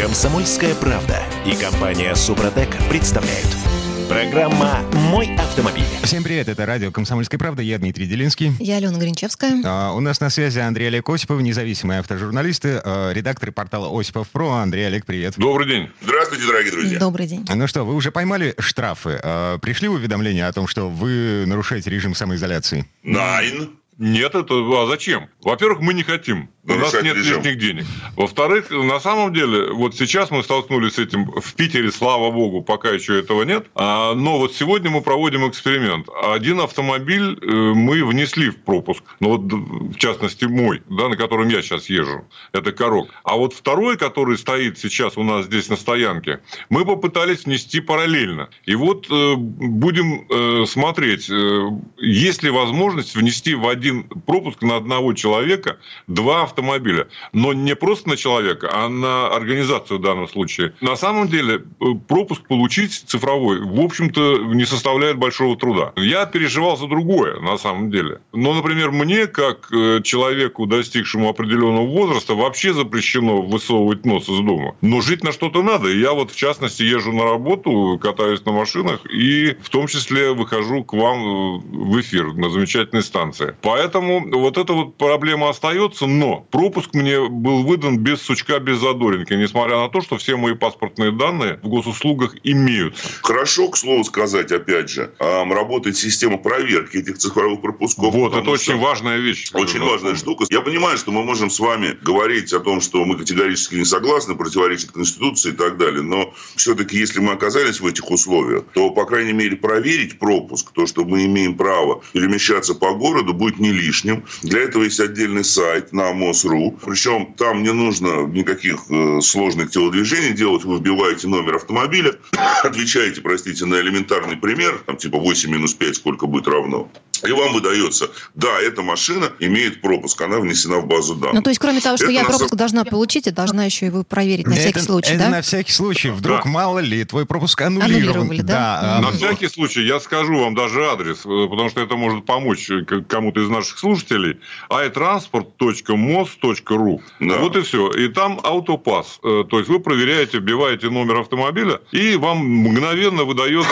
Комсомольская правда и компания Супротек представляют. Программа «Мой автомобиль». Всем привет, это радио «Комсомольская правда», я Дмитрий Делинский. Я Алена Гринчевская. А, у нас на связи Андрей Олег Осипов, независимые автожурналисты, а, редакторы портала Осипов Про. Андрей Олег, привет. Добрый день. Здравствуйте, дорогие друзья. Добрый день. Ну что, вы уже поймали штрафы? А, пришли уведомления о том, что вы нарушаете режим самоизоляции? Найн. Нет, это а зачем? Во-первых, мы не хотим. У нас нет лишних денег. Во-вторых, на самом деле, вот сейчас мы столкнулись с этим в Питере, слава богу, пока еще этого нет. А, но вот сегодня мы проводим эксперимент. Один автомобиль э, мы внесли в пропуск. Ну вот, в частности, мой, да, на котором я сейчас езжу. Это Корок. А вот второй, который стоит сейчас у нас здесь на стоянке, мы попытались внести параллельно. И вот э, будем э, смотреть, э, есть ли возможность внести в один пропуск на одного человека два автомобиля. Но не просто на человека, а на организацию в данном случае. На самом деле, э, пропуск получить цифровой, в общем-то, не составляет большого труда. Я переживал за другое, на самом деле. Но, например, мне, как э, человеку, достигшему определенного возраста, вообще запрещено высовывать нос из дома. Но жить на что-то надо. И я вот, в частности, езжу на работу, катаюсь на машинах и в том числе выхожу к вам э, в эфир на замечательной станции. Поэтому вот эта вот проблема остается, но пропуск мне был выдан без сучка, без задоринки, несмотря на то, что все мои паспортные данные в госуслугах имеются. Хорошо, к слову сказать, опять же, ам, работает система проверки этих цифровых пропусков. Вот, это очень важная вещь. Очень важная штука. Я понимаю, что мы можем с вами говорить о том, что мы категорически не согласны, противоречит Конституции и так далее. Но все-таки, если мы оказались в этих условиях, то, по крайней мере, проверить пропуск, то, что мы имеем право перемещаться по городу, будет не лишним. Для этого есть отдельный сайт на МОСРУ. Причем там не нужно никаких э, сложных телодвижений делать. Вы вбиваете номер автомобиля, отвечаете, простите, на элементарный пример, там типа 8 минус 5 сколько будет равно. И вам выдается, да, эта машина имеет пропуск, она внесена в базу данных. Ну, то есть, кроме того, что Это я пропуск самом- должна получить, я должна еще его проверить на всякий это, случай, это да? на всякий случай. Вдруг, Да. мало ли, твой пропуск аннулирован. Аннулировали, да? а, На всякий случай я скажу вам даже адрес, э, потому что это может помочь э, кому-то из наших слушателей. iTransport.mos.ru Да. Вот и все. И там аутопас. Э, То есть вы проверяете, вбиваете номер автомобиля, и вам мгновенно выдается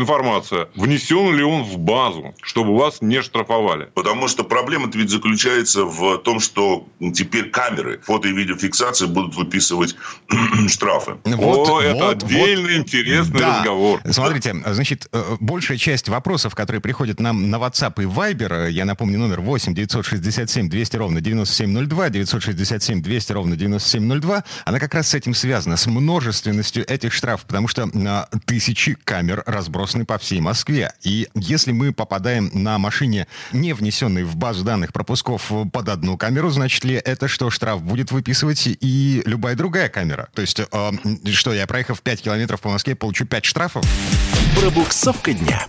информация, внесен ли он в базу, чтобы вас не штрафовали. Потому что проблема-то ведь заключается в том, что теперь камеры фото- и видеофиксации будут выписывать штрафы. вот, О, это вот, отдельный интересный Да. разговор. Смотрите, значит, э, большая часть вопросов, которые приходят нам на WhatsApp и Viber, э, я напомню, номер 8 967 200 ровно 9702, 967 200 ровно 9702, она как раз с этим связана, с множественностью этих штрафов, потому что а, тысячи камер разбросаны по всей Москве. И если мы попадаем на машине, не внесенной в базу данных пропусков под одну камеру, значит ли это, что штраф будет выписывать и любая другая камера? То есть, э, что, я проехав 5 километров по Москве, получу 5 штрафов? Пробуксовка дня.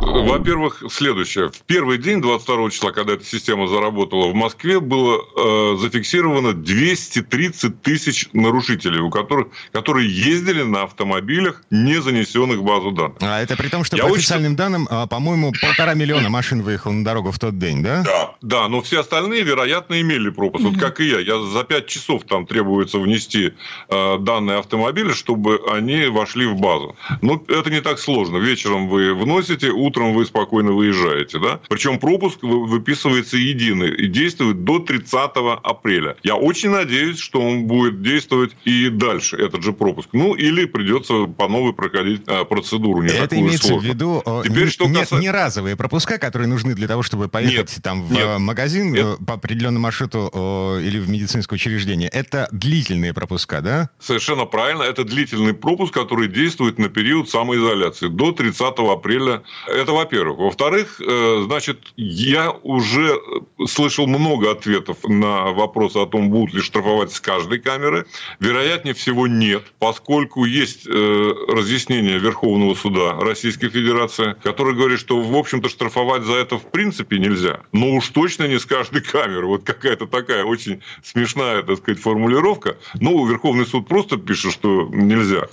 Во-первых, следующее. В первый день, 22 числа, когда эта система заработала в Москве, было э, зафиксировано 230 тысяч нарушителей, у которых, которые ездили на автомобилях, не занесенных в базу данных. А это при том, что Я по очень- официальным данным, а, по-моему, полтора миллиона машин выехало на дорогу в тот день, да? Да. Да, но все остальные, вероятно, имели пропуск. Вот как и я. Я за 5 часов там требуется внести э, данные автомобиля, чтобы они вошли в базу. Ну, это не так сложно. Вечером вы вносите, утром вы спокойно выезжаете. Да? Причем пропуск вы- выписывается единый и действует до 30 апреля. Я очень надеюсь, что он будет действовать и дальше, этот же пропуск. Ну, или придется по новой проходить э, процедуру. Не Это имеется в сложную. виду э, Теперь, не, что не- касается- не разовые пропуска, которые нужны для того, чтобы поехать Нет, там в нет. магазин Нет. э, по определенному маршруту э, или в медицинское учреждение. Это длительные пропуска, да? Совершенно правильно. Это длительный пропуск, который действует на период самоизоляции до 30 апреля. Это во-первых. Во-вторых, э, значит, я уже слышал много ответов на вопросы о том, будут ли штрафовать с каждой камеры. Вероятнее всего нет, поскольку есть э, разъяснение Верховного суда Российской Федерации, который говорит, что, в общем-то, штрафовать за это в принципе нельзя. Но уж точно не с каждой камеры. Вот какая-то такая очень смешная, так сказать, формулировка. Ну, Верховный суд просто пишет, что нельзя.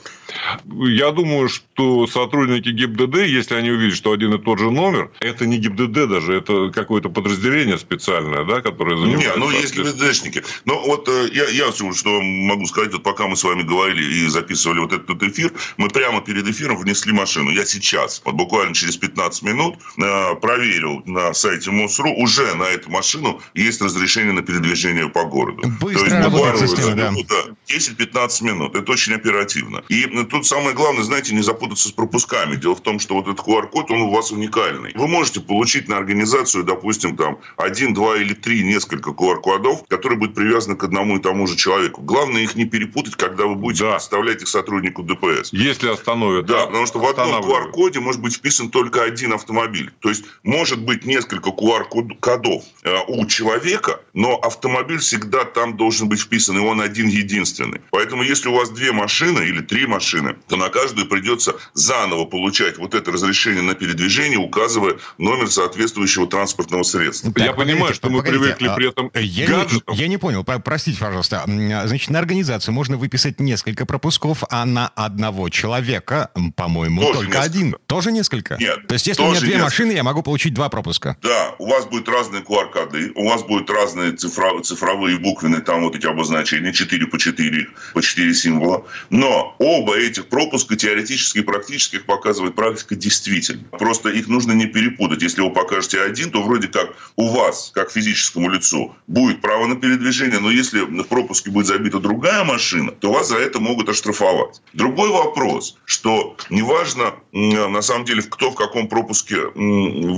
Я думаю, что сотрудники ГИБДД, если они увидят, что один и тот же номер, это не ГИБДД даже, это какое-то подразделение специальное, да, которое занимается... Нет, ну есть ГИБДДшники. Но вот э, я, я что могу сказать, вот пока мы с вами говорили и записывали вот этот эфир, мы прямо перед эфиром внесли машину. Я сейчас, вот буквально через 15 минут, э, проверил на сайте МОСРУ, уже на эту машину есть разрешение на передвижение по городу. Быстро То есть буквально система, да. 10-15 минут. Это очень оперативно. И тут самое главное, знаете, не запутаться с пропусками. Дело в том, что вот этот QR-код, он у вас уникальный. Вы можете получить на организацию, допустим, там один, два или три несколько QR-кодов, которые будут привязаны к одному и тому же человеку. Главное их не перепутать, когда вы будете да. представлять их сотруднику ДПС. Если остановят. Да, да потому что в одном QR-коде может быть вписан только один автомобиль. То есть может быть несколько QR-кодов э, у человека, но автомобиль всегда там должен быть вписан, и он один единственный. Поэтому если у вас две машины или три машины, то на каждую придется заново получать вот это разрешение на передвижение, указывая номер соответствующего транспортного средства. Так, я понимаю, что мы привыкли а, при этом я Не, я не понял, простите, пожалуйста. Значит, на организацию можно выписать несколько пропусков, а на одного человека, по-моему, тоже только несколько. один. Тоже несколько? Нет. То есть, если у меня две несколько. машины, я могу получить два пропуска? Да, у вас будут разные QR-коды, у вас будут разные цифровые, цифровые буквенные, там вот эти обозначения, 4 по 4, по 4 символа. Но оба этих пропуска теоретически и практически их показывает практика действительно. Просто их нужно не перепутать. Если вы покажете один, то вроде как у вас, как физическому лицу, будет право на передвижение, но если в пропуске будет забита другая машина, то вас за это могут оштрафовать. Другой вопрос, что неважно, на самом деле, кто в каком пропуске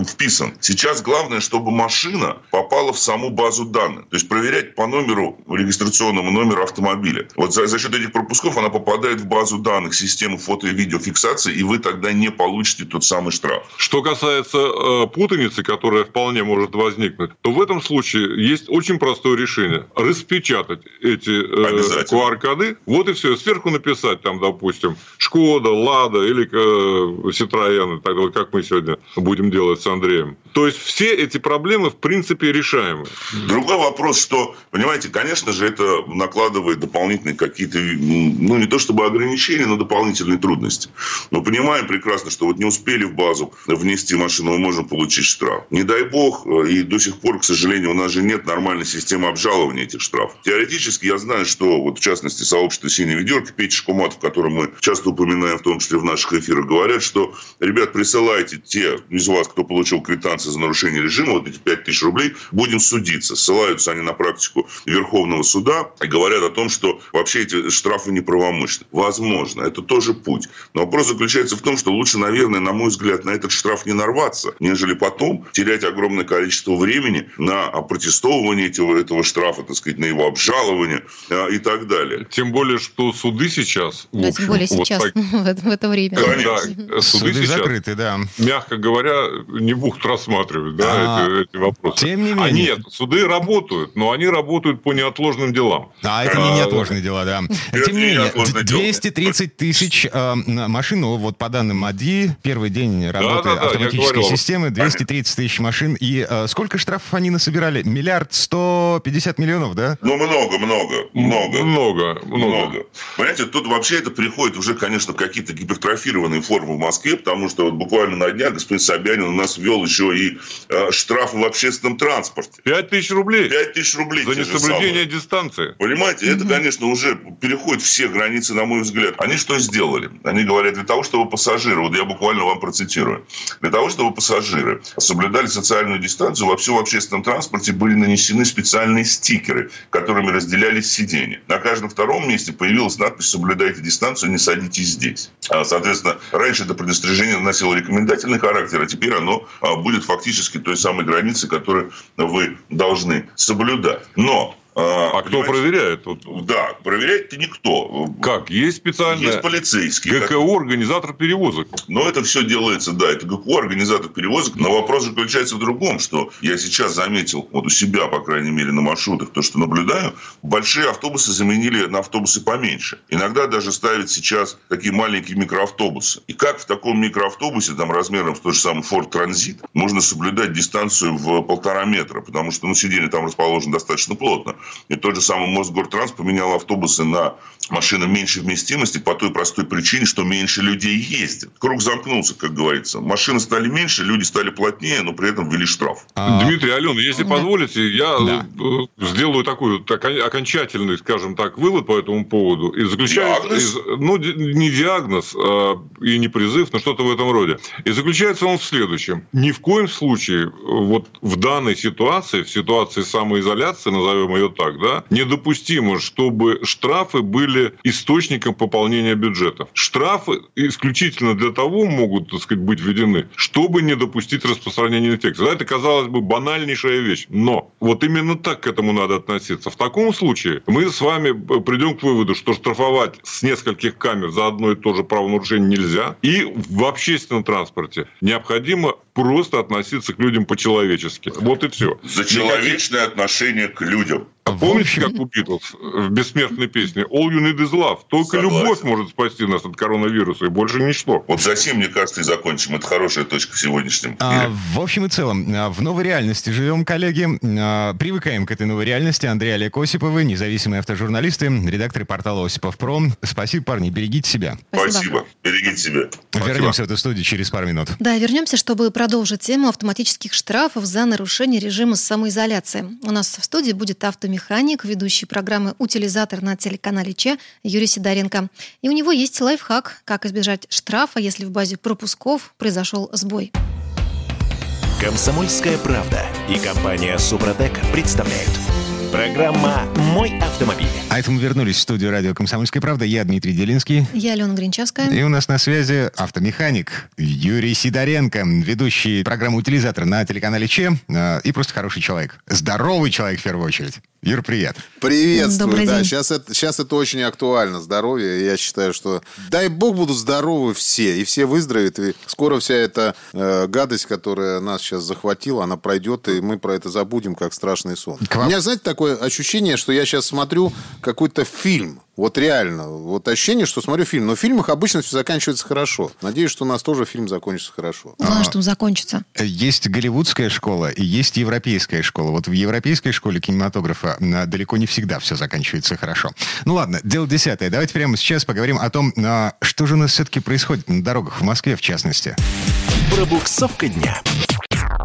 вписан. Сейчас главное, чтобы машина попала в саму базу данных. То есть проверять по номеру, регистрационному номеру автомобиля. Вот за, за счет этих пропусков она попадает в базу данных системы фото- и видеофиксации, и вы тогда не получите тот самый штраф. Что касается э, путаницы, которая вполне может возникнуть, то в этом случае есть очень простое решение. Распечатать эти э, QR-коды, вот и все. Сверху написать там, допустим, Шкода, Лада или э, Citroёn, так вот как мы сегодня будем делать с Андреем. То есть все эти проблемы в принципе решаемы. Другой вопрос, что, понимаете, конечно же, это накладывает дополнительные какие-то, ну не то чтобы ограничения, но дополнительные трудности. Но понимаем прекрасно, что вот не успели в базу внести машину, мы можем получить штраф. Не дай бог, э, и до сих пор, к сожалению, у нас же нет нормальной системы обжалования этих штрафов. Теоретически я знаю, что вот в частности сообщество «Синяя ведерка», Петя Шкуматов, которым мы часто упоминаем, в том числе в наших эфирах, говорят, что, ребят, присылайте те из вас, кто получил квитанции за нарушение режима, вот эти 5 тысяч рублей, будем судиться. Ссылаются они на практику Верховного суда и говорят о том, что вообще эти штрафы неправомочны. Возможно, это тоже путь. Но вопрос заключается в том, что лучше, наверное, на мой взгляд, на этот штраф не нарваться, нежели потом терять огромное количество времени на протестовывание этого, этого штрафа, так сказать, на его обжалование а, и так далее. Тем более, что суды сейчас... Да, общем, тем более сейчас, вот так... в это время. Конечно. Да, суды, суды сейчас, закрыты, да. Мягко говоря, не будут рассматривать да, а, эти, эти вопросы. Тем не менее. А нет, суды работают, но они работают по неотложным делам. А это не а, неотложные дела, да. Тем не менее, 230 тысяч э, машин, ну, вот по данным АДИ, первый день работы да, да, автоматической системы, 230 тысяч машин. И э, сколько штрафов они насобирали? Миллиард сто пятьдесят миллионов, да? Ну, много, много, много. Много, много. Понимаете, тут вообще это приходит уже, конечно, какие-то гипертрофированные формы в Москве, потому что вот буквально на днях господин Собянин у нас ввел еще и э, штрафы в общественном транспорте. Пять тысяч рублей? Пять тысяч рублей. За несоблюдение дистанции. Понимаете, это, конечно, уже переходит все границы, на мой взгляд. Они что сделали? Они говорят, для того, чтобы пассажиры, вот я буквально вам процитирую, для того, чтобы пассажиры соблюдали социальную дистанцию, во всем общественном транспорте были нанесены специальные стикеры, которыми разделялись сиденья. На каждом втором месте появилась надпись «Соблюдайте дистанцию, не садитесь здесь». А, соответственно, раньше это предостережение носило рекомендательный характер, а теперь оно а, будет фактически той самой границей, которую вы должны соблюдать. Но а, а кто проверяет? Да, проверяет-то никто. Как? Есть специальные... Есть полицейские. ГКУ, организатор перевозок. Но это все делается, да, это ГКУ, организатор перевозок. Но вопрос заключается в другом, что я сейчас заметил, вот у себя, по крайней мере, на маршрутах, то, что наблюдаю, большие автобусы заменили на автобусы поменьше. Иногда даже ставят сейчас такие маленькие микроавтобусы. И как в таком микроавтобусе, там размером с тот же самый Ford Transit, можно соблюдать дистанцию в полтора метра, потому что ну, сиденье там расположено достаточно плотно. И тот же самый Мосгортранс поменял автобусы на машины меньшей вместимости по той простой причине, что меньше людей ездит. Круг замкнулся, как говорится. Машины стали меньше, люди стали плотнее, но при этом ввели штраф. А... Дмитрий, Алена, если да. позволите, я да. Э, сделаю такой так, окончательный, скажем так, вывод по этому поводу. И заключается, из, ну, не диагноз а, и не призыв, но что-то в этом роде. И заключается он в следующем. Ни в коем случае вот в данной ситуации, в ситуации самоизоляции, назовем ее так, да, недопустимо, чтобы штрафы были источником пополнения бюджетов. Штрафы исключительно для того могут, так сказать, быть введены, чтобы не допустить распространения инфекции. Да, это, казалось бы, банальнейшая вещь. Но вот именно так к этому надо относиться. В таком случае мы с вами придем к выводу, что штрафовать с нескольких камер за одно и то же правонарушение нельзя. И в общественном транспорте необходимо просто относиться к людям по-человечески. Вот и все. За человечное отношение к людям. Помните, как у Битлз в бессмертной песне «All you need is love»? Только Согласен. любовь может спасти нас от коронавируса, и больше ничто. Вот затем, мне кажется, и закончим. Это хорошая точка в сегодняшнем а, В общем и целом, а, в новой реальности живем, коллеги. А, привыкаем к этой новой реальности. Андрей Олег Осиповы, независимые автожурналисты, редакторы портала Осипов Про. Спасибо, парни, берегите себя. Спасибо. Спасибо. Берегите себя. Спасибо. Вернемся в эту студию через пару минут. Да, вернемся, чтобы продолжить тему автоматических штрафов за нарушение режима самоизоляции. У нас в студии будет автомобиль механик, ведущий программы «Утилизатор» на телеканале Че Юрий Сидоренко. И у него есть лайфхак, как избежать штрафа, если в базе пропусков произошел сбой. Комсомольская правда и компания «Супротек» представляют – Программа «Мой автомобиль». А это мы вернулись в студию радио «Комсомольская правда». Я Дмитрий Делинский. Я Алена Гринчевская. И у нас на связи автомеханик Юрий Сидоренко, ведущий программы «Утилизатор» на телеканале Че. А, и просто хороший человек. Здоровый человек, в первую очередь. Юр, привет. Приветствую. Добрый да, день. Сейчас это, сейчас это очень актуально, здоровье. Я считаю, что дай бог будут здоровы все, и все выздоровеют. И скоро вся эта э, гадость, которая нас сейчас захватила, она пройдет, и мы про это забудем, как страшный сон. У меня, знаете, такое ощущение, что я сейчас смотрю какой-то фильм. Вот реально. Вот ощущение, что смотрю фильм. Но в фильмах обычно все заканчивается хорошо. Надеюсь, что у нас тоже фильм закончится хорошо. Главное, а, что он закончится. Есть голливудская школа и есть европейская школа. Вот в европейской школе кинематографа а, далеко не всегда все заканчивается хорошо. Ну ладно, дело десятое. Давайте прямо сейчас поговорим о том, а, что же у нас все-таки происходит на дорогах, в Москве в частности. Пробуксовка дня.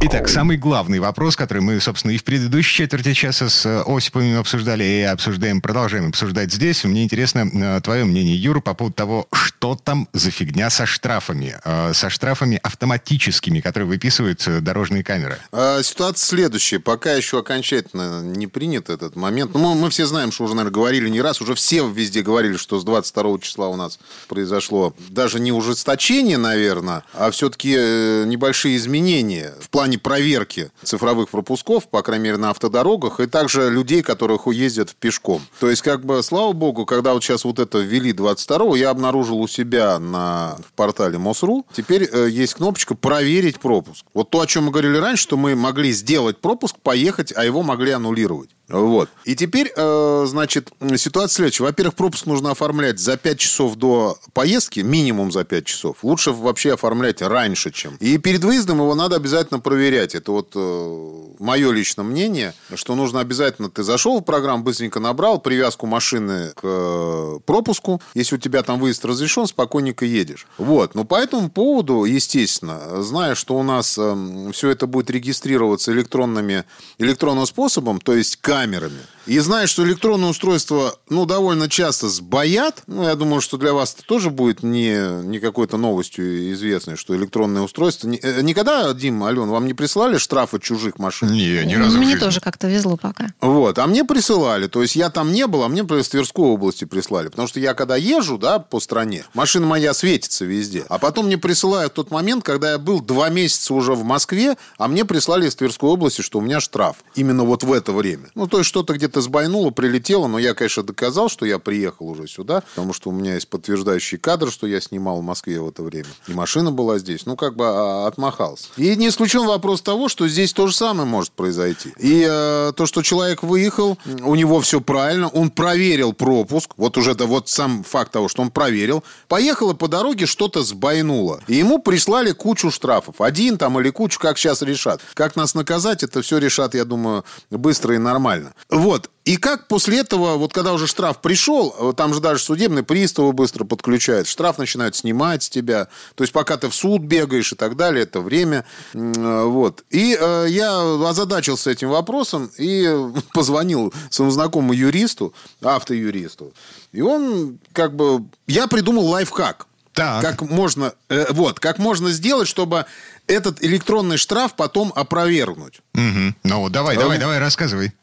Итак, самый главный вопрос, который мы, собственно, и в предыдущей четверти часа с э, Осиповым обсуждали, и обсуждаем, продолжаем обсуждать здесь. Мне интересно э, твое мнение, Юра, по поводу того, что там за фигня со штрафами, э, со штрафами автоматическими, которые выписывают дорожные камеры. А, ситуация следующая. Пока еще окончательно не принят этот момент. Ну, мы, мы все знаем, что уже, наверное, говорили не раз, уже все везде говорили, что с 22 числа у нас произошло даже не ужесточение, наверное, а все-таки небольшие изменения в плане плане проверки цифровых пропусков, по крайней мере, на автодорогах, и также людей, которых ездят пешком. То есть, как бы, слава богу, когда вот сейчас вот это ввели 22-го, я обнаружил у себя на в портале МОСРУ, теперь э, есть кнопочка «Проверить пропуск». Вот то, о чем мы говорили раньше, что мы могли сделать пропуск, поехать, а его могли аннулировать. Вот. И теперь, э, значит, ситуация следующая. Во-первых, пропуск нужно оформлять за 5 часов до поездки, минимум за 5 часов. Лучше вообще оформлять раньше, чем. И перед выездом его надо обязательно проверять. Это вот э, мое личное мнение, что нужно обязательно, ты зашел в программу, быстренько набрал привязку машины к э, пропуску. Если у тебя там выезд разрешен, спокойненько едешь. Вот. Но по этому поводу, естественно, зная, что у нас э, все это будет регистрироваться электронными, электронным способом, то есть камерами, и зная, что электронное устройство, ну, довольно часто сбоят, ну, я думаю, что для вас это тоже будет не, не какой-то новостью известной, что электронное устройство... Э, никогда, Дим, Ален, вам не прислали штрафы чужих машин? Не, ни разу Мне тоже как-то везло пока. Вот, а мне присылали. То есть я там не был, а мне в Тверской области прислали. Потому что я когда езжу, да, по стране, машина моя светится везде. А потом мне присылают тот момент, когда я был два месяца уже в Москве, а мне прислали из Тверской области, что у меня штраф. Именно вот в это время. Ну, то есть что-то где-то сбойнуло, прилетело, но я, конечно, доказал, что я приехал уже сюда, потому что у меня есть подтверждающий кадр, что я снимал в Москве в это время. И машина была здесь. Ну, как бы а, отмахался. И не исключен вопрос того, что здесь то же самое может произойти. И э, то, что человек выехал, у него все правильно, он проверил пропуск, вот уже это вот сам факт того, что он проверил, поехал и по дороге что-то сбойнуло. И ему прислали кучу штрафов. Один там или кучу, как сейчас решат. Как нас наказать, это все решат, я думаю, быстро и нормально. Вот. И как после этого, вот когда уже штраф пришел, э, там же даже судебные приставы быстро подключают, штраф начинают снимать с тебя. То есть пока ты в суд бегаешь и так далее, это время. Э, вот. И э, я озадачился этим вопросом и позвонил своему знакомому юристу, автоюристу. И он как бы... Я придумал лайфхак. Так. Как можно, э, вот, как можно сделать, чтобы этот электронный штраф потом опровергнуть. Угу. Ну, давай, давай, Ну. давай, рассказывай.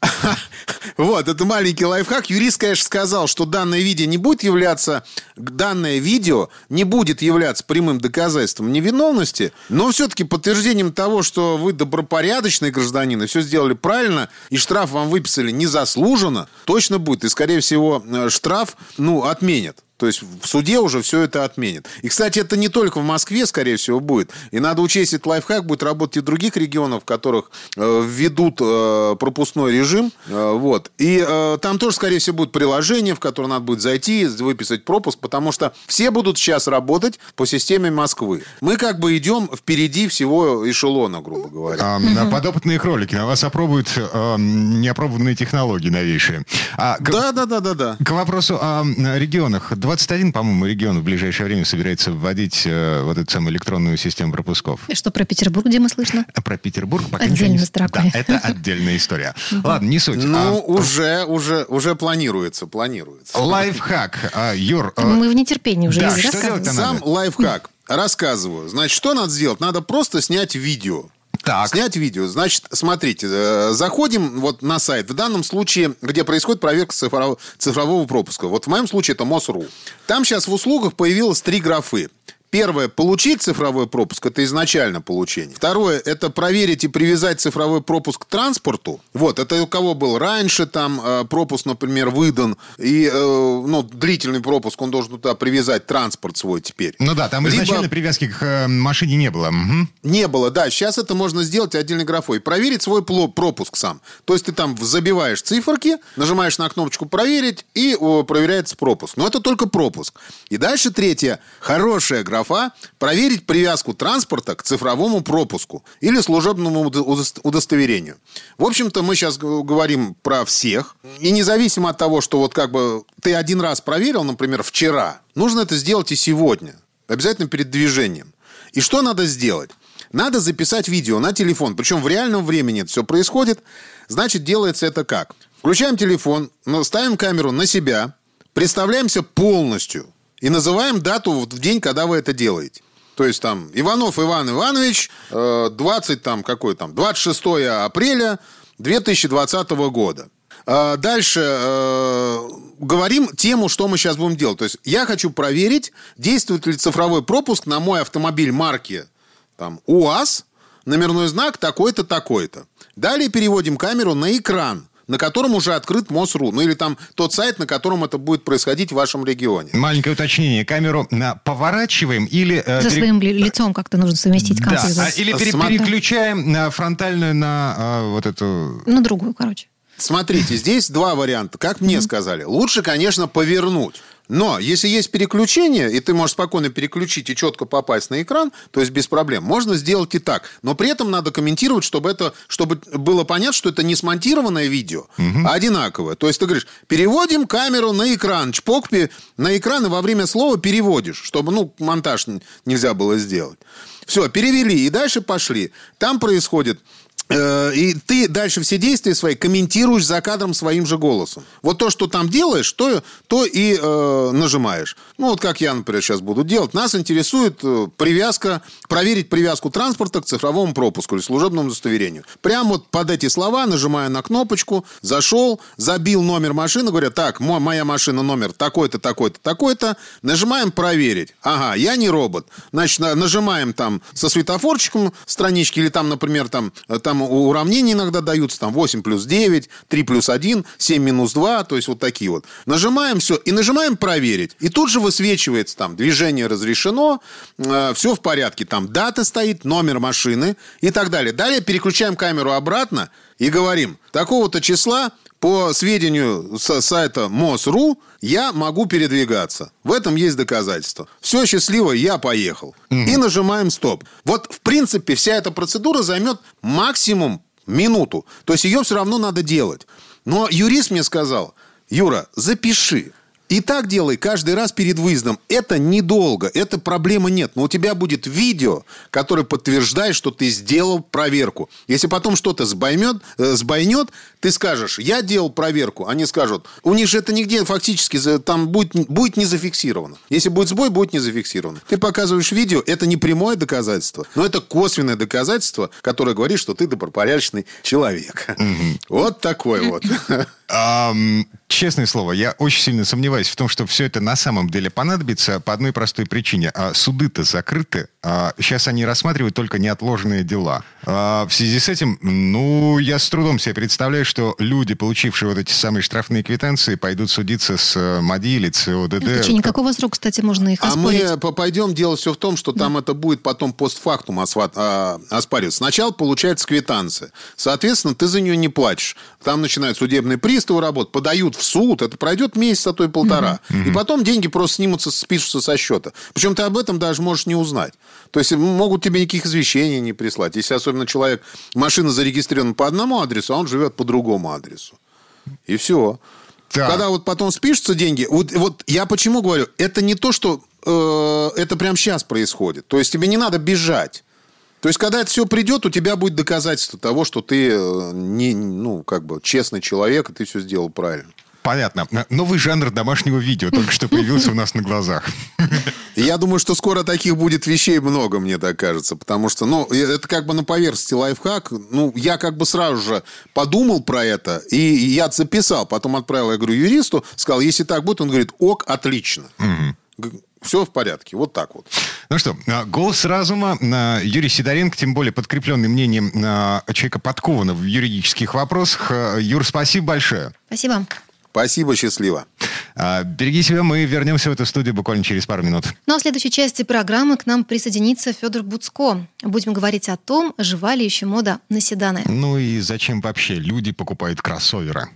Вот, это маленький лайфхак. Юрист, конечно, сказал, что данное видео не будет являться, данное видео не будет являться прямым доказательством невиновности, но все-таки подтверждением того, что вы добропорядочный гражданин и все сделали правильно, и штраф вам выписали незаслуженно, точно будет. И, скорее всего, э, штраф, ну, отменят. То есть в суде уже все это отменят. И, кстати, это не только в Москве, скорее всего, будет. И надо учесть, этот лайфхак будет работать и в других регионах, в которых э, введут э, пропускной режим. Э, вот. И э, там тоже, скорее всего, будет приложение, в которое надо будет зайти, выписать пропуск, потому что все будут сейчас работать по системе Москвы. Мы как бы идем впереди всего эшелона, грубо говоря. А, Подопытные кролики. На вас опробуют а, неопробованные технологии новейшие. А, к- Да, да, да, да, да. К вопросу о регионах. 21, по-моему, регион в ближайшее время собирается вводить э, вот эту самую электронную систему пропусков. И Что про Петербург, Дима, слышно? А Про Петербург пока Отдельно не- строкой. Да, это отдельная история. Ладно, не суть. Ну, А, уже, уже, уже планируется, планируется. Лайфхак. А, Юр, э, Мы в нетерпении уже. да, что делать-то Сам лайфхак. Рассказываю. Значит, что надо сделать? Надо просто снять видео. Так. Снять видео. Значит, смотрите, э, заходим вот на сайт. В данном случае, где происходит проверка цифрового, цифрового пропуска. Вот в моем случае это МОСРУ. Там сейчас в услугах появилось три графы. Первое – получить цифровой пропуск, это изначально получение. Второе – это проверить и привязать цифровой пропуск к транспорту. Вот, это у кого был раньше там э, пропуск, например, выдан, и, э, ну, длительный пропуск, он должен туда привязать транспорт свой теперь. Ну да, там Либо- изначально привязки к э, машине не было. Мгм. Не было, да. Сейчас это можно сделать отдельной графой. Проверить свой пло- пропуск сам. То есть ты там забиваешь циферки, нажимаешь на кнопочку «Проверить» и о, проверяется пропуск. Но это только пропуск. И дальше третья, хорошая графа «Проверить привязку транспорта к цифровому пропуску или служебному удо- удос- удостоверению». В общем-то, мы сейчас говорим про всех. И независимо от того, что вот как бы ты один раз проверил, например, вчера, нужно это сделать и сегодня. Обязательно перед движением. И что надо сделать? Надо записать видео на телефон. Причем в реальном времени это все происходит. Значит, делается это как? Включаем телефон, ставим камеру на себя, представляемся полностью и называем дату в день, когда вы это делаете. То есть там Иванов Иван Иванович, э, 20 там какой там, 26 апреля 2020 года. А, Дальше э, говорим тему, что мы сейчас будем делать. То есть я хочу проверить, действует ли цифровой пропуск на мой автомобиль марки там, УАЗ, номерной знак такой-то, такой-то. Далее переводим камеру на экран, на котором уже открыт МОСРУ. Ну или там тот сайт, на котором это будет происходить в вашем регионе. Маленькое уточнение. Камеру на, поворачиваем или... э, За пере- своим ли- лицом как-то нужно совместить Да, компьютер. а, или пере- Смотри. переключаем на фронтальную на а, вот эту... На другую, короче. Смотрите, здесь два варианта. Как мне сказали, лучше, конечно, повернуть. Но если есть переключение, и ты можешь спокойно переключить и четко попасть на экран, то есть без проблем, можно сделать и так. Но при этом надо комментировать, чтобы, это, чтобы было понятно, что это не смонтированное видео, а одинаковое. То есть ты говоришь, переводим камеру на экран, чпок на экран, и во время слова переводишь, чтобы ну, монтаж нельзя было сделать. Все, перевели, и дальше пошли. Там происходит И ты дальше все действия свои комментируешь за кадром своим же голосом. Вот то, что там делаешь, то, то и э, нажимаешь. Ну, вот как я, например, сейчас буду делать. Нас интересует э, привязка, проверить привязку транспорта к цифровому пропуску или служебному удостоверению. Прямо вот под эти слова, нажимая на кнопочку, зашел, забил номер машины, говоря, так, мо- моя машина номер такой-то, такой-то, такой-то. Нажимаем проверить. Ага, я не робот. Значит, на- нажимаем там со светофорчиком странички или там, например, там, э, там уравнения иногда даются, там 8 плюс 9, 3 плюс 1, 7 минус 2, то есть вот такие вот. Нажимаем все и нажимаем проверить. И тут же высвечивается там движение разрешено, все в порядке, там дата стоит, номер машины и так далее. Далее переключаем камеру обратно и говорим, такого-то числа по сведению с сайта МОСРУ я могу передвигаться. В этом есть доказательства. Все счастливо, я поехал. И нажимаем стоп. Вот, в принципе, вся эта процедура займет максимум минуту. То есть ее все равно надо делать. Но юрист мне сказал, Юра, запиши. И так делай каждый раз перед выездом. Это недолго, это проблемы нет. Но у тебя будет видео, которое подтверждает, что ты сделал проверку. Если потом что-то сбоймет, э, сбойнет, ты скажешь, я делал проверку. Они скажут, у них же это нигде фактически там будет, будет не зафиксировано. Если будет сбой, будет не зафиксировано. Ты показываешь видео, это не прямое доказательство, но это косвенное доказательство, которое говорит, что ты добропорядочный человек. Вот такой вот. Честное слово, я очень сильно сомневаюсь в том, что все это на самом деле понадобится по одной простой причине. А суды-то закрыты. А сейчас они рассматривают только неотложенные дела. А в связи с этим, ну, я с трудом себе представляю, что люди, получившие вот эти самые штрафные квитанции, пойдут судиться с э, МАДИ или ЦОДД. В течение какого срока, кстати, можно их оспорить? А мы пойдем, дело все в том, что там это будет потом постфактум а, оспариваться. Сначала получается квитанция. Соответственно, ты за нее не платишь. Там начинают судебные приставы работать, подают в суд, это пройдет месяц, а то и полтора. Угу. И потом деньги просто снимутся, спишутся со счета. Причем ты об этом даже можешь не узнать. То есть могут тебе никаких извещений не прислать. Если особенно человек, машина зарегистрирована по одному адресу, а он живет по другому адресу. И все. Так. Когда вот потом спишутся деньги, вот, вот я почему говорю, это не то, что э, это прямо сейчас происходит. То есть тебе не надо бежать. То есть, когда это все придет, у тебя будет доказательство того, что ты э, не, ну, как бы честный человек, и ты все сделал правильно. Понятно. Новый жанр домашнего видео только что появился у нас на глазах. Я думаю, что скоро таких будет вещей много, мне так кажется. Потому что, ну, это как бы на поверхности лайфхак. Ну, я как бы сразу же подумал про это, и я записал. Потом отправил, я говорю, юристу, сказал, если так будет, он говорит, ок, отлично. Угу. Все в порядке. Вот так вот. Ну что, а, голос разума. А, Юрий Сидоренко, тем более подкрепленный мнением а, человека подкованного в юридических вопросах. Юр, спасибо большое. Спасибо. Спасибо, счастливо. Береги себя, мы вернемся в эту студию буквально через пару минут. Ну а в следующей части программы к нам присоединится Федор Буцко. Будем говорить о том, жива ли еще мода на седаны. Ну и зачем вообще люди покупают кроссоверы.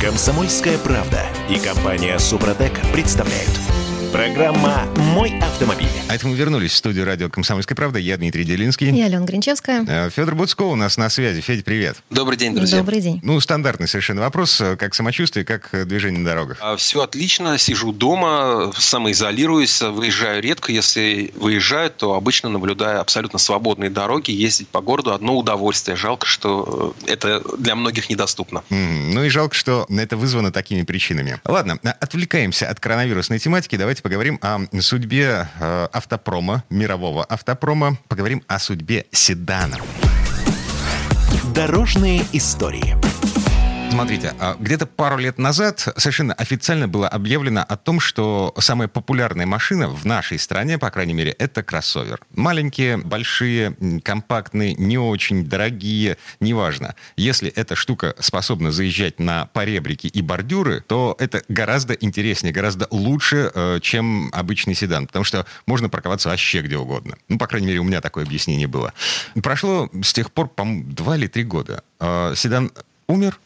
Комсомольская правда и компания Супротек представляют – Программа «Мой автомобиль». А это мы вернулись в студию радио «Комсомольская правда». Я Дмитрий Делинский. Я Алена Гринчевская. Э, Федор Буцко у нас на связи. Федь, привет. Добрый день, друзья. Добрый день. Ну, стандартный совершенно вопрос. Как самочувствие, как движение на дорогах? А, все отлично. Сижу дома, самоизолируюсь, выезжаю редко. Если выезжаю, то обычно наблюдаю абсолютно свободные дороги. Ездить по городу – одно удовольствие. Жалко, что э, это для многих недоступно. Mm, ну и жалко, что это вызвано такими причинами. Ладно, отвлекаемся от коронавирусной тематики. Давайте поговорим о судьбе э, автопрома, мирового автопрома. Поговорим о судьбе седана. Дорожные истории. Смотрите, а, где-то пару лет назад совершенно официально было объявлено о том, что самая популярная машина в нашей стране, по крайней мере, это кроссовер. Маленькие, большие, компактные, не очень дорогие, неважно. Если эта штука способна заезжать на поребрики и бордюры, то это гораздо интереснее, гораздо лучше, э, чем обычный седан, потому что можно парковаться вообще где угодно. Ну, по крайней мере, у меня такое объяснение было. Прошло с тех пор, по-моему, два или три года. Э, седан умер?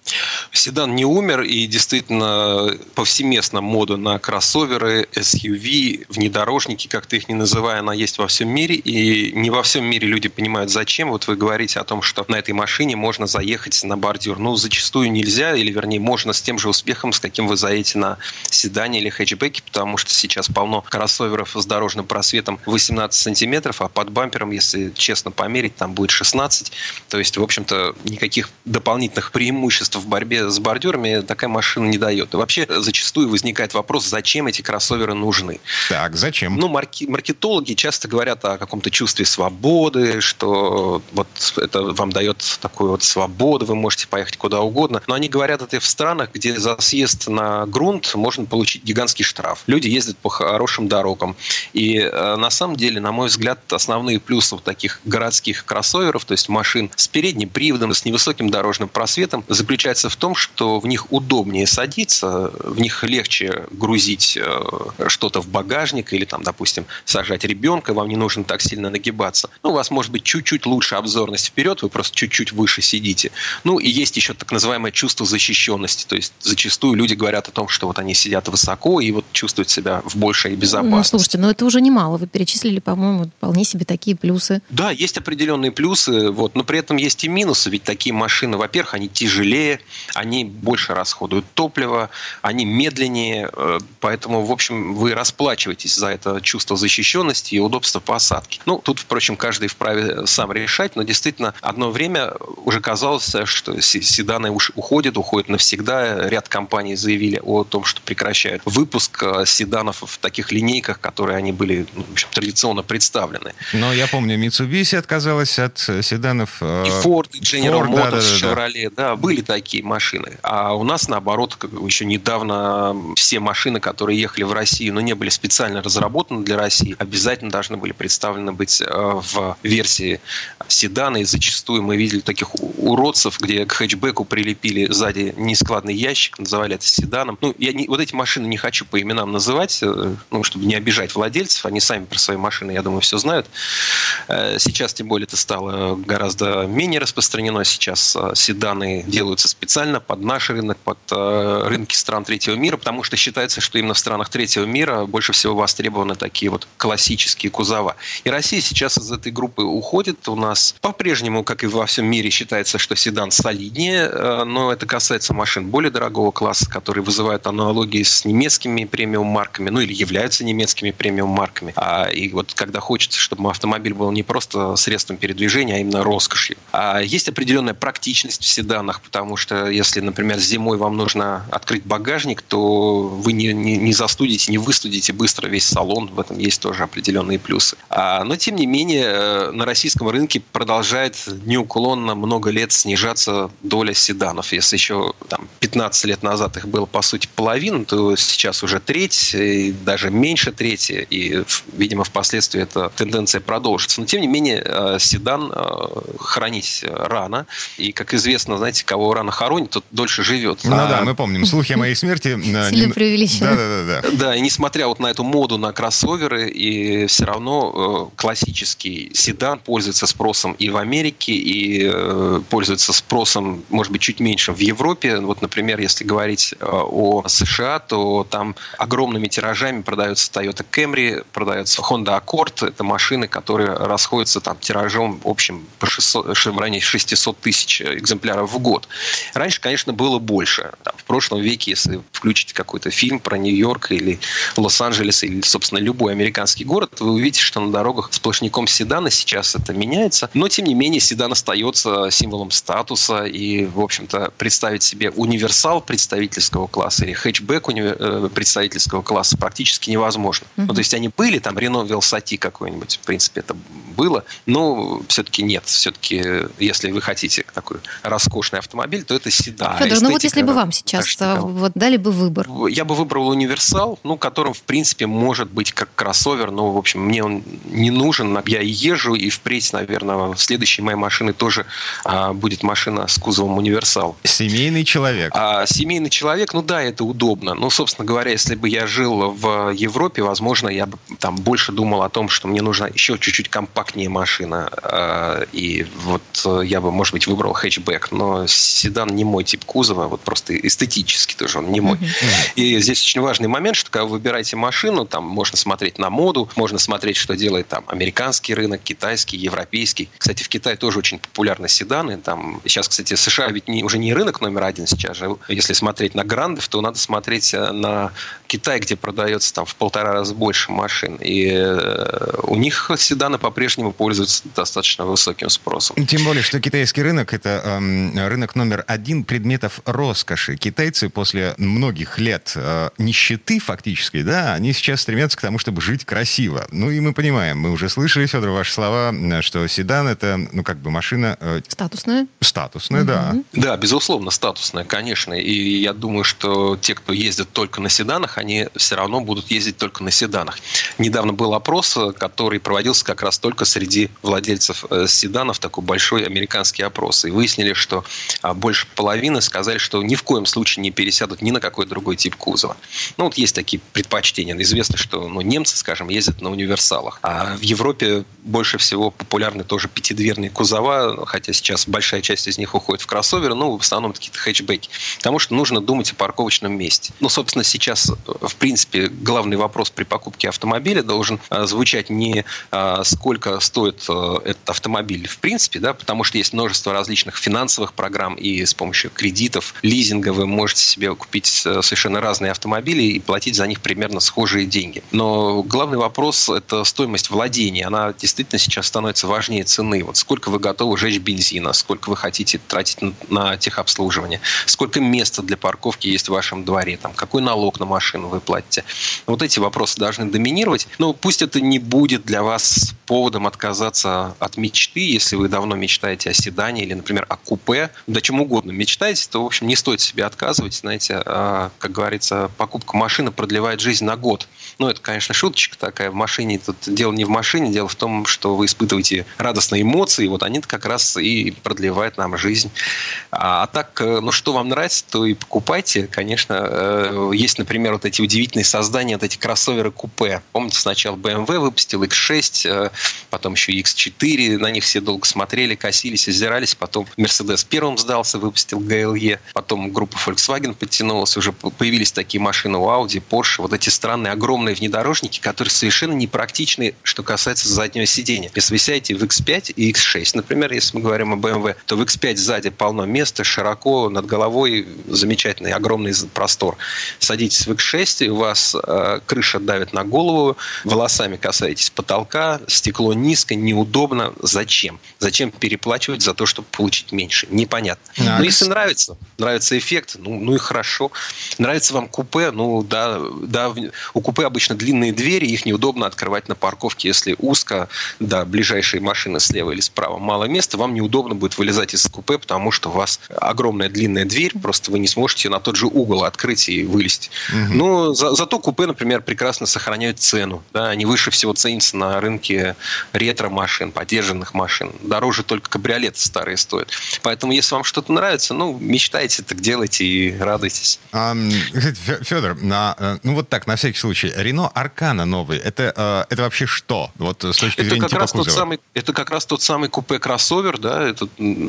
Седан не умер, и действительно повсеместно мода на кроссоверы, SUV, внедорожники, как ты их не называя, она есть во всем мире, и не во всем мире люди понимают, зачем. Вот вы говорите о том, что на этой машине можно заехать на бордюр. Ну, зачастую нельзя, или вернее, можно с тем же успехом, с каким вы заедете на седане или хэтчбеке, потому что сейчас полно кроссоверов с дорожным просветом 18 сантиметров, а под бампером, если честно померить, там будет 16. То есть, в общем-то, никаких дополнительных преимуществ преимуществ в борьбе с бордюрами такая машина не дает. И вообще зачастую возникает вопрос, зачем эти кроссоверы нужны. Так, зачем? Ну, марки, маркетологи часто говорят о каком-то чувстве свободы, что вот это вам дает такую вот свободу, вы можете поехать куда угодно. Но они говорят это в странах, где за съезд на грунт можно получить гигантский штраф. Люди ездят по хорошим дорогам. И э, на самом деле, на мой взгляд, основные плюсы вот таких городских кроссоверов, то есть машин с передним приводом, с невысоким дорожным просветом, заключается в том, что в них удобнее садиться, в них легче грузить э, что-то в багажник или, там, допустим, сажать ребенка, вам не нужно так сильно нагибаться. Ну, у вас может быть чуть-чуть лучше обзорность вперед, вы просто чуть-чуть выше сидите. Ну, и есть еще так называемое чувство защищенности. То есть зачастую люди говорят о том, что вот они сидят высоко и вот чувствуют себя в большей безопасности. Ну, слушайте, но это уже немало. Вы перечислили, по-моему, вполне себе такие плюсы. Да, есть определенные плюсы, вот, но при этом есть и минусы, ведь такие машины, во-первых, они тяжелые, тяжелее, они больше расходуют топлива, они медленнее, э, поэтому, в общем, вы расплачиваетесь за это чувство защищенности и удобства посадки. Ну, тут, впрочем, каждый вправе сам решать, но действительно одно время уже казалось, что седаны уходят, уходят навсегда. Ряд компаний заявили о том, что прекращают выпуск э, седанов в таких линейках, которые они были ну, в общем, традиционно представлены. Но я помню, Mitsubishi отказалась от седанов. Э, и Ford, и General Ford, Motors, да, да, да, Chevrolet, да, были такие машины. А у нас, наоборот, как еще недавно все машины, которые ехали в Россию, но не были специально разработаны для России, обязательно должны были представлены быть э, в версии седана. И зачастую мы видели таких уродцев, где к хэтчбеку прилепили сзади нескладный ящик, называли это седаном. Ну, я не, вот эти машины не хочу по именам называть, э, ну, чтобы не обижать владельцев. Они сами про свои машины, я думаю, все знают. Э, сейчас, тем более, это стало гораздо менее распространено. Сейчас седаны делаются специально под наш рынок, под рынки стран третьего мира, потому что считается, что именно в странах третьего мира больше всего востребованы такие вот классические кузова. И Россия сейчас из этой группы уходит. У нас по-прежнему, как и во всем мире, считается, что седан солиднее, э, но это касается машин более дорогого класса, которые вызывают аналогии с немецкими премиум-марками, ну или являются немецкими премиум-марками. А, и вот когда хочется, чтобы автомобиль был не просто средством передвижения, а именно роскошью. А есть определенная практичность в седанах, потому что если, например, зимой вам нужно открыть багажник, то вы не, не, не застудите, не выстудите быстро весь салон. В этом есть тоже определенные плюсы. А, но, тем не менее, э, на российском рынке продолжает неуклонно много лет снижаться доля седанов. Если еще там, 15 лет назад их было, по сути, половина, то сейчас уже треть, и даже меньше трети. И, видимо, впоследствии эта тенденция продолжится. Но, тем не менее, э, седан э, хранить рано. И, как известно, знаете, кого рано хоронит, тот дольше живет. Ну а... да, мы помним слухи о моей смерти. Сильно преувеличено. Да, да, да, да. Да, и несмотря вот на эту моду на кроссоверы, и все равно э, классический седан пользуется спросом и в Америке, и э, пользуется спросом, может быть, чуть меньше в Европе. Вот, например, если говорить э, о США, то там огромными тиражами продается Toyota Camry, продается Honda Accord. Это машины, которые расходятся там тиражом общим по 600, в районе 600 тысяч экземпляров в год. Раньше, конечно, было больше. Там, в прошлом веке, если включить какой-то фильм про Нью-Йорк или Лос-Анджелес или, собственно, любой американский город, вы увидите, что на дорогах сплошняком седана сейчас это меняется. Но, тем не менее, седан остается символом статуса и, в общем-то, представить себе универсал представительского класса или хэтчбэк э, представительского класса практически невозможно. Mm-hmm. Ну, то есть они были, там, Рено Велсати какой-нибудь, в принципе, это было, но все-таки нет. Все-таки, если вы хотите такой роскошный автомобиль, то это седан. Федор, ну вот если бы вам сейчас вот дали бы выбор. Я бы выбрал универсал, ну, которым, в принципе, может быть как кроссовер, но, в общем, мне он не нужен. Я езжу, и впредь, наверное, следующей моей машины тоже а, будет машина с кузовом универсал. Семейный человек. А, семейный человек, ну да, это удобно. Ну, собственно говоря, если бы я жил в Европе, возможно, я бы там больше думал о том, что мне нужна еще чуть-чуть компактнее машина. А, и вот я бы, может быть, выбрал хэтчбэк. Но седан не мой тип кузова, вот просто эстетически тоже он не мой. Mm-hmm. И здесь очень важный момент, что когда вы выбираете машину, там можно смотреть на моду, можно смотреть, что делает там американский рынок, китайский, европейский. Кстати, в Китае тоже очень популярны седаны. Там сейчас, кстати, США ведь не, уже не рынок номер один сейчас же. Если смотреть на грандов, то надо смотреть э, на Китай, где продается там в полтора раза больше машин. И э, у них седаны по-прежнему пользуются достаточно высоким спросом. Тем более, что китайский рынок – это э, рынок номер один предметов роскоши. Китайцы после многих лет э, нищеты фактически, да, они сейчас стремятся к тому, чтобы жить красиво. Ну и мы понимаем, мы уже слышали, Федор, ваши слова, что седан это, ну как бы машина... Э, статусная. Статусная, угу. да. Да, безусловно, статусная, конечно. И я думаю, что те, кто ездит только на седанах, они все равно будут ездить только на седанах. Недавно был опрос, который проводился как раз только среди владельцев э, седанов, такой большой американский опрос. И выяснили, что больше половины сказали, что ни в коем случае не пересядут ни на какой другой тип кузова. Ну, вот есть такие предпочтения. Известно, что ну, немцы, скажем, ездят на универсалах. А в Европе больше всего популярны тоже пятидверные кузова, хотя сейчас большая часть из них уходит в кроссоверы, но в основном какие-то хэтчбеки. Потому что нужно думать о парковочном месте. Ну, собственно, сейчас, в принципе, главный вопрос при покупке автомобиля должен а, звучать не сколько стоит этот автомобиль в принципе, да, потому что есть множество различных финансовых программ, программ и с помощью кредитов, лизинга вы можете себе купить э, совершенно разные автомобили и платить за них примерно схожие деньги. Но главный вопрос – это стоимость владения. Она действительно сейчас становится важнее цены. Вот сколько вы готовы жечь бензина, сколько вы хотите тратить на техобслуживание, сколько места для парковки есть в вашем дворе, там, какой налог на машину вы платите. Вот эти вопросы должны доминировать. Но пусть это не будет для вас поводом отказаться от мечты, если вы давно мечтаете о седане или, например, о купе, да чем угодно мечтаете, то, в общем, не стоит себе отказывать. Знаете, а, как говорится, покупка машины продлевает жизнь на год. Ну, это, конечно, шуточка такая в машине. Тут дело не в машине, дело в том, что вы испытываете радостные эмоции, вот они как раз и продлевают нам жизнь. А, а так, э, ну, что вам нравится, то и покупайте. Конечно, э, есть, например, вот эти удивительные создания, вот эти кроссоверы купе. Помните, сначала BMW выпустил X6, э, потом еще X4, на них все долго смотрели, косились, озирались, потом Mercedes первым сдался, выпустил GLE, потом группа Volkswagen подтянулась, уже появились такие машины у Audi, Porsche, вот эти странные огромные внедорожники, которые совершенно непрактичны, что касается заднего сидения. Если вы сядете в X5 и X6, например, если мы говорим о BMW, то в X5 сзади полно места, широко, над головой замечательный, огромный простор. Садитесь в X6, и у вас э, крыша давит на голову, волосами касаетесь потолка, стекло низко, неудобно. Зачем? Зачем переплачивать за то, чтобы получить меньше? Непонятно. А, Но если нравится, нравится эффект, ну, ну и хорошо. Нравится вам купе, ну да, да, у купе обычно длинные двери, их неудобно открывать на парковке, если узко, да, ближайшие машины слева или справа мало места, вам неудобно будет вылезать из купе, потому что у вас огромная длинная дверь, просто вы не сможете на тот же угол открыть и вылезть. Угу. Но за, зато купе, например, прекрасно сохраняют цену. Да, они выше всего ценятся на рынке ретро-машин, поддержанных машин. Дороже только кабриолеты старые стоят. Поэтому, если вам что-то нравится, ну, мечтайте, так делайте и радуйтесь. А, Федор, на, э, ну вот так, на всякий случай, Рено Аркана новый, это, э, это вообще что? Вот с точки зрения это как типа раз кузова. тот самый, Это как раз тот самый купе-кроссовер, да, это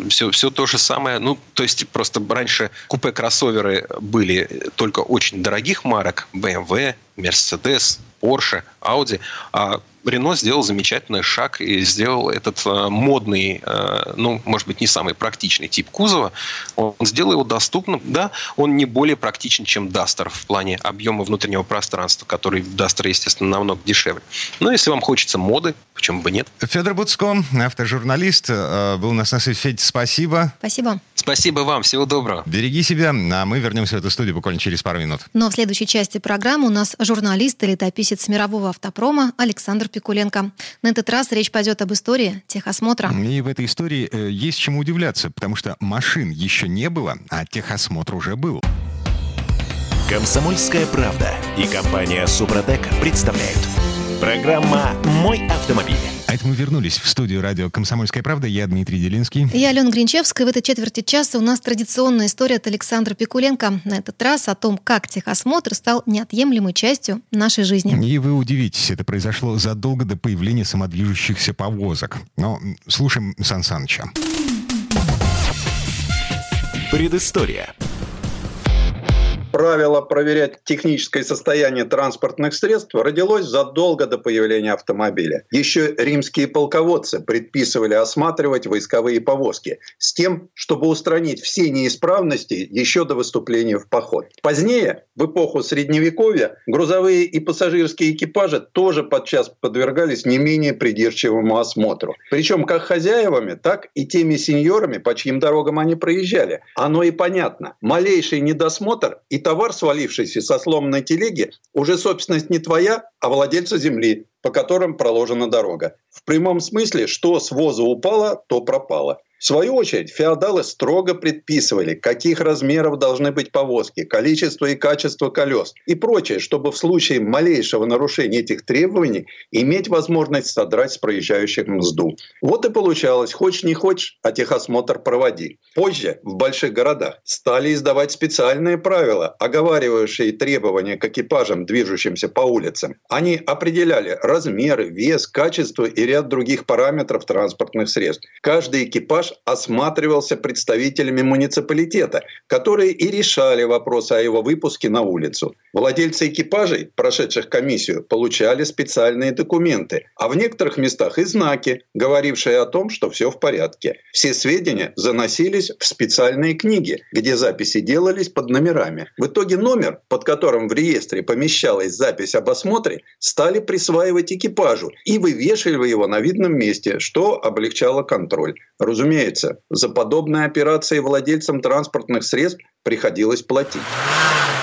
все, все то же самое. Ну, то есть просто раньше купе-кроссоверы были только очень дорогих марок, BMW, Mercedes, Porsche, Audi, а Рено сделал замечательный шаг и сделал этот э, модный, э, ну, может быть, не самый практичный тип кузова. Он сделал его доступным. Да, он не более практичен, чем Duster в плане объема внутреннего пространства, который Duster, естественно, намного дешевле. Но если вам хочется моды, почему бы нет? Федор Буцко, автожурналист, э, был у нас на связи. Федь, спасибо. Спасибо. Спасибо вам. Всего доброго. Береги себя, а мы вернемся в эту студию буквально через пару минут. Но в следующей части программы у нас журналист и летописец мирового автопрома Александр Пикуленко. На этот раз речь пойдет об истории техосмотра. И в этой истории э, есть чему удивляться, потому что машин еще не было, а техосмотр уже был. Комсомольская правда и компания Супротек представляют. Программа «Мой автомобиль». А это мы вернулись в студию радио «Комсомольская правда». Я Дмитрий Делинский. Я Алена Гринчевская. В этой четверти часа у нас традиционная история от Александра Пикуленко. На этот раз о том, как техосмотр стал неотъемлемой частью нашей жизни. И вы удивитесь, это произошло задолго до появления самодвижущихся повозок. Но слушаем Сан Саныча. Предыстория. Правило проверять техническое состояние транспортных средств родилось задолго до появления автомобиля. Еще римские полководцы предписывали осматривать войсковые повозки с тем, чтобы устранить все неисправности еще до выступления в поход. Позднее, в эпоху Средневековья, грузовые и пассажирские экипажи тоже подчас подвергались не менее придирчивому осмотру. Причем как хозяевами, так и теми сеньорами, по чьим дорогам они проезжали. Оно и понятно. Малейший недосмотр и товар, свалившийся со сломанной телеги, уже собственность не твоя, а владельца земли, по которым проложена дорога. В прямом смысле, что с воза упало, то пропало. В свою очередь, феодалы строго предписывали, каких размеров должны быть повозки, количество и качество колес и прочее, чтобы в случае малейшего нарушения этих требований иметь возможность содрать с проезжающих мзду. Вот и получалось, хочешь не хочешь, а техосмотр проводи. Позже в больших городах стали издавать специальные правила, оговаривающие требования к экипажам, движущимся по улицам. Они определяли размеры, вес, качество и ряд других параметров транспортных средств. Каждый экипаж осматривался представителями муниципалитета, которые и решали вопросы о его выпуске на улицу. Владельцы экипажей, прошедших комиссию, получали специальные документы, а в некоторых местах и знаки, говорившие о том, что все в порядке. Все сведения заносились в специальные книги, где записи делались под номерами. В итоге номер, под которым в реестре помещалась запись об осмотре, стали присваивать экипажу и вывешивали его на видном месте, что облегчало контроль. Разумеется, за подобные операции владельцам транспортных средств приходилось платить.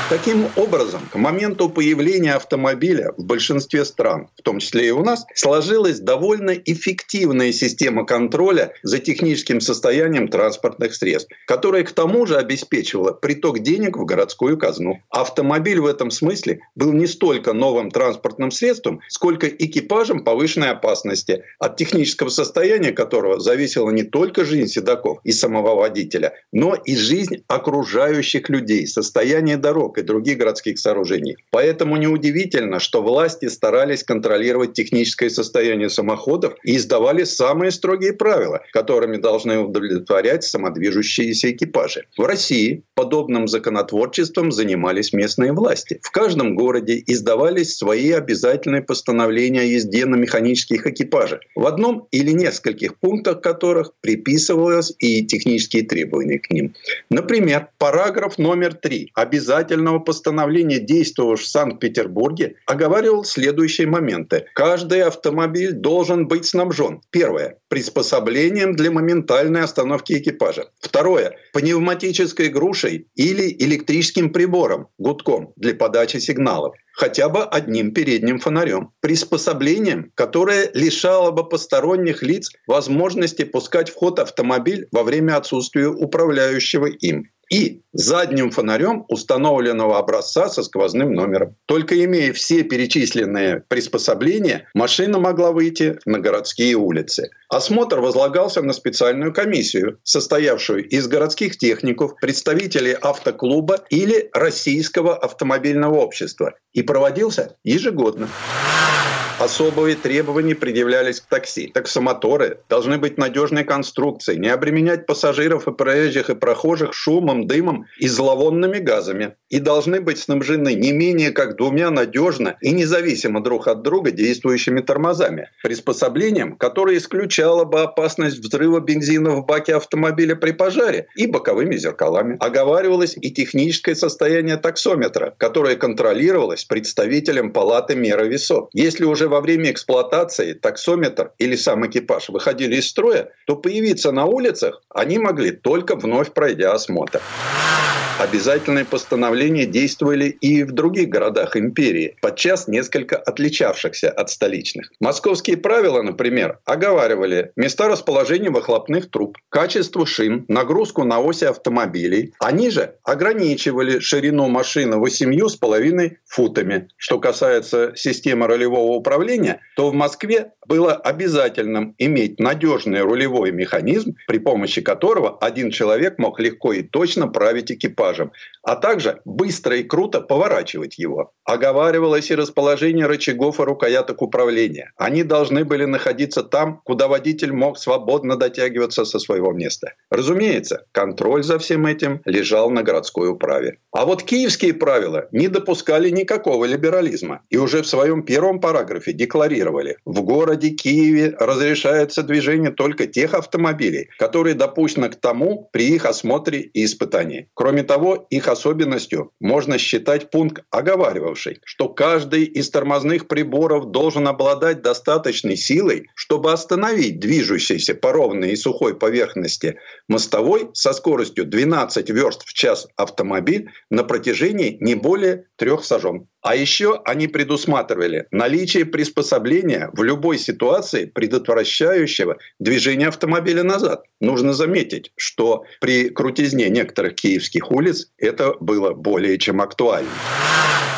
Таким образом, к моменту появления автомобиля в большинстве стран, в том числе и у нас, сложилась довольно эффективная система контроля за техническим состоянием транспортных средств, которая к тому же обеспечивала приток денег в городскую казну. Автомобиль в этом смысле был не столько новым транспортным средством, сколько экипажем повышенной опасности, от технического состояния которого зависела не только жизнь седаков и самого водителя, но и жизнь окружающих людей, состояние дорог, и других городских сооружений. Поэтому неудивительно, что власти старались контролировать техническое состояние самоходов и издавали самые строгие правила, которыми должны удовлетворять самодвижущиеся экипажи. В России подобным законотворчеством занимались местные власти. В каждом городе издавались свои обязательные постановления о езде на механических экипажах, в одном или нескольких пунктах которых приписывалось и технические требования к ним. Например, параграф номер 3 обязательно федерального постановления, действовавшего в Санкт-Петербурге, оговаривал следующие моменты. Каждый автомобиль должен быть снабжен. Первое. Приспособлением для моментальной остановки экипажа. Второе. Пневматической грушей или электрическим прибором, гудком, для подачи сигналов хотя бы одним передним фонарем. Приспособлением, которое лишало бы посторонних лиц возможности пускать в ход автомобиль во время отсутствия управляющего им и задним фонарем установленного образца со сквозным номером. Только имея все перечисленные приспособления, машина могла выйти на городские улицы. Осмотр возлагался на специальную комиссию, состоявшую из городских техников, представителей автоклуба или Российского автомобильного общества, и проводился ежегодно. Особые требования предъявлялись к такси. Таксомоторы должны быть надежной конструкцией, не обременять пассажиров и проезжих и прохожих шумом, дымом и зловонными газами. И должны быть снабжены не менее как двумя надежно и независимо друг от друга действующими тормозами. Приспособлением, которое исключало бы опасность взрыва бензина в баке автомобиля при пожаре и боковыми зеркалами. Оговаривалось и техническое состояние таксометра, которое контролировалось представителем палаты меры весов. Если уже во время эксплуатации таксометр или сам экипаж выходили из строя, то появиться на улицах они могли только вновь пройдя осмотр. Обязательные постановления действовали и в других городах империи, подчас несколько отличавшихся от столичных. Московские правила, например, оговаривали места расположения выхлопных труб, качество шин, нагрузку на оси автомобилей. Они же ограничивали ширину машины 8,5 футами. Что касается системы рулевого управления, то в Москве было обязательным иметь надежный рулевой механизм, при помощи которого один человек мог легко и точно править экипажем экипажем, а также быстро и круто поворачивать его. Оговаривалось и расположение рычагов и рукояток управления. Они должны были находиться там, куда водитель мог свободно дотягиваться со своего места. Разумеется, контроль за всем этим лежал на городской управе. А вот киевские правила не допускали никакого либерализма и уже в своем первом параграфе декларировали, в городе Киеве разрешается движение только тех автомобилей, которые допущены к тому при их осмотре и испытании. Кроме того, их особенностью можно считать пункт, оговаривавший, что каждый из тормозных приборов должен обладать достаточной силой, чтобы остановить движущийся по ровной и сухой поверхности мостовой со скоростью 12 верст в час автомобиль на протяжении не более трех сажен. А еще они предусматривали наличие приспособления в любой ситуации, предотвращающего движение автомобиля назад. Нужно заметить, что при крутизне некоторых киевских улиц это было более чем актуально.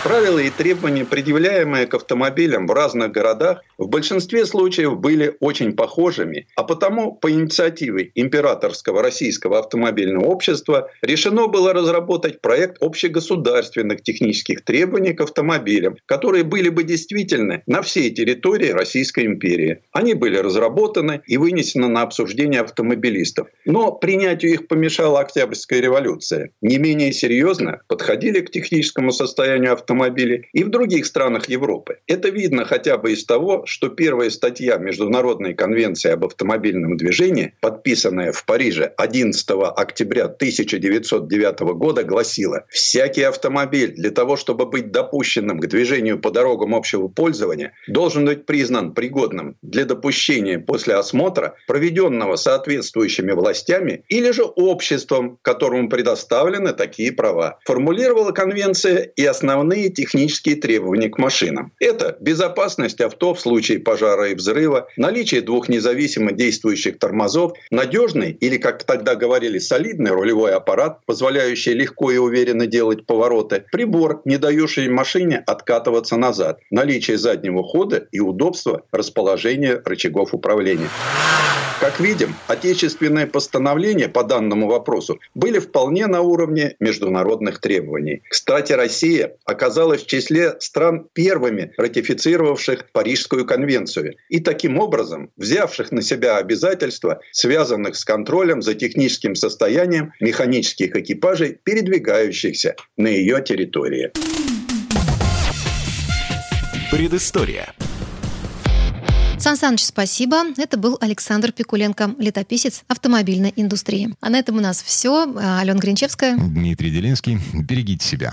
Правила и требования, предъявляемые к автомобилям в разных городах, в большинстве случаев были очень похожими, а потому по инициативе Императорского российского автомобильного общества решено было разработать проект общегосударственных технических требований к автомобилям, которые были бы действительны на всей территории Российской империи. Они были разработаны и вынесены на обсуждение автомобилистов. Но принятию их помешала Октябрьская революция. Не менее серьезно подходили к техническому состоянию автомобилей и в других странах Европы. Это видно хотя бы из того, что первая статья Международной конвенции об автомобильном движении, подписанная в Париже 11 октября 1909 года, гласила «Всякий автомобиль для того, чтобы быть допущенным к движению по дорогам общего пользования, должен быть признан пригодным для допущения после осмотра, проведенного соответствующими властями или же обществом, которому предоставлены такие права. Формулировала конвенция и основные технические требования к машинам. Это безопасность авто в случае пожара и взрыва, наличие двух независимо действующих тормозов, надежный или, как тогда говорили, солидный рулевой аппарат, позволяющий легко и уверенно делать повороты, прибор, не дающий машине откатываться назад, наличие заднего хода и удобство расположения рычагов управления. Как видим, отечественные постановления по данному вопросу были вполне на уровне международных требований. Кстати, Россия оказалась в числе стран первыми ратифицировавших Парижскую конвенцию и таким образом взявших на себя обязательства, связанных с контролем за техническим состоянием механических экипажей, передвигающихся на ее территории. Предыстория. Сан Саныч, спасибо. Это был Александр Пикуленко, летописец автомобильной индустрии. А на этом у нас все. Алена Гринчевская. Дмитрий Делинский. Берегите себя.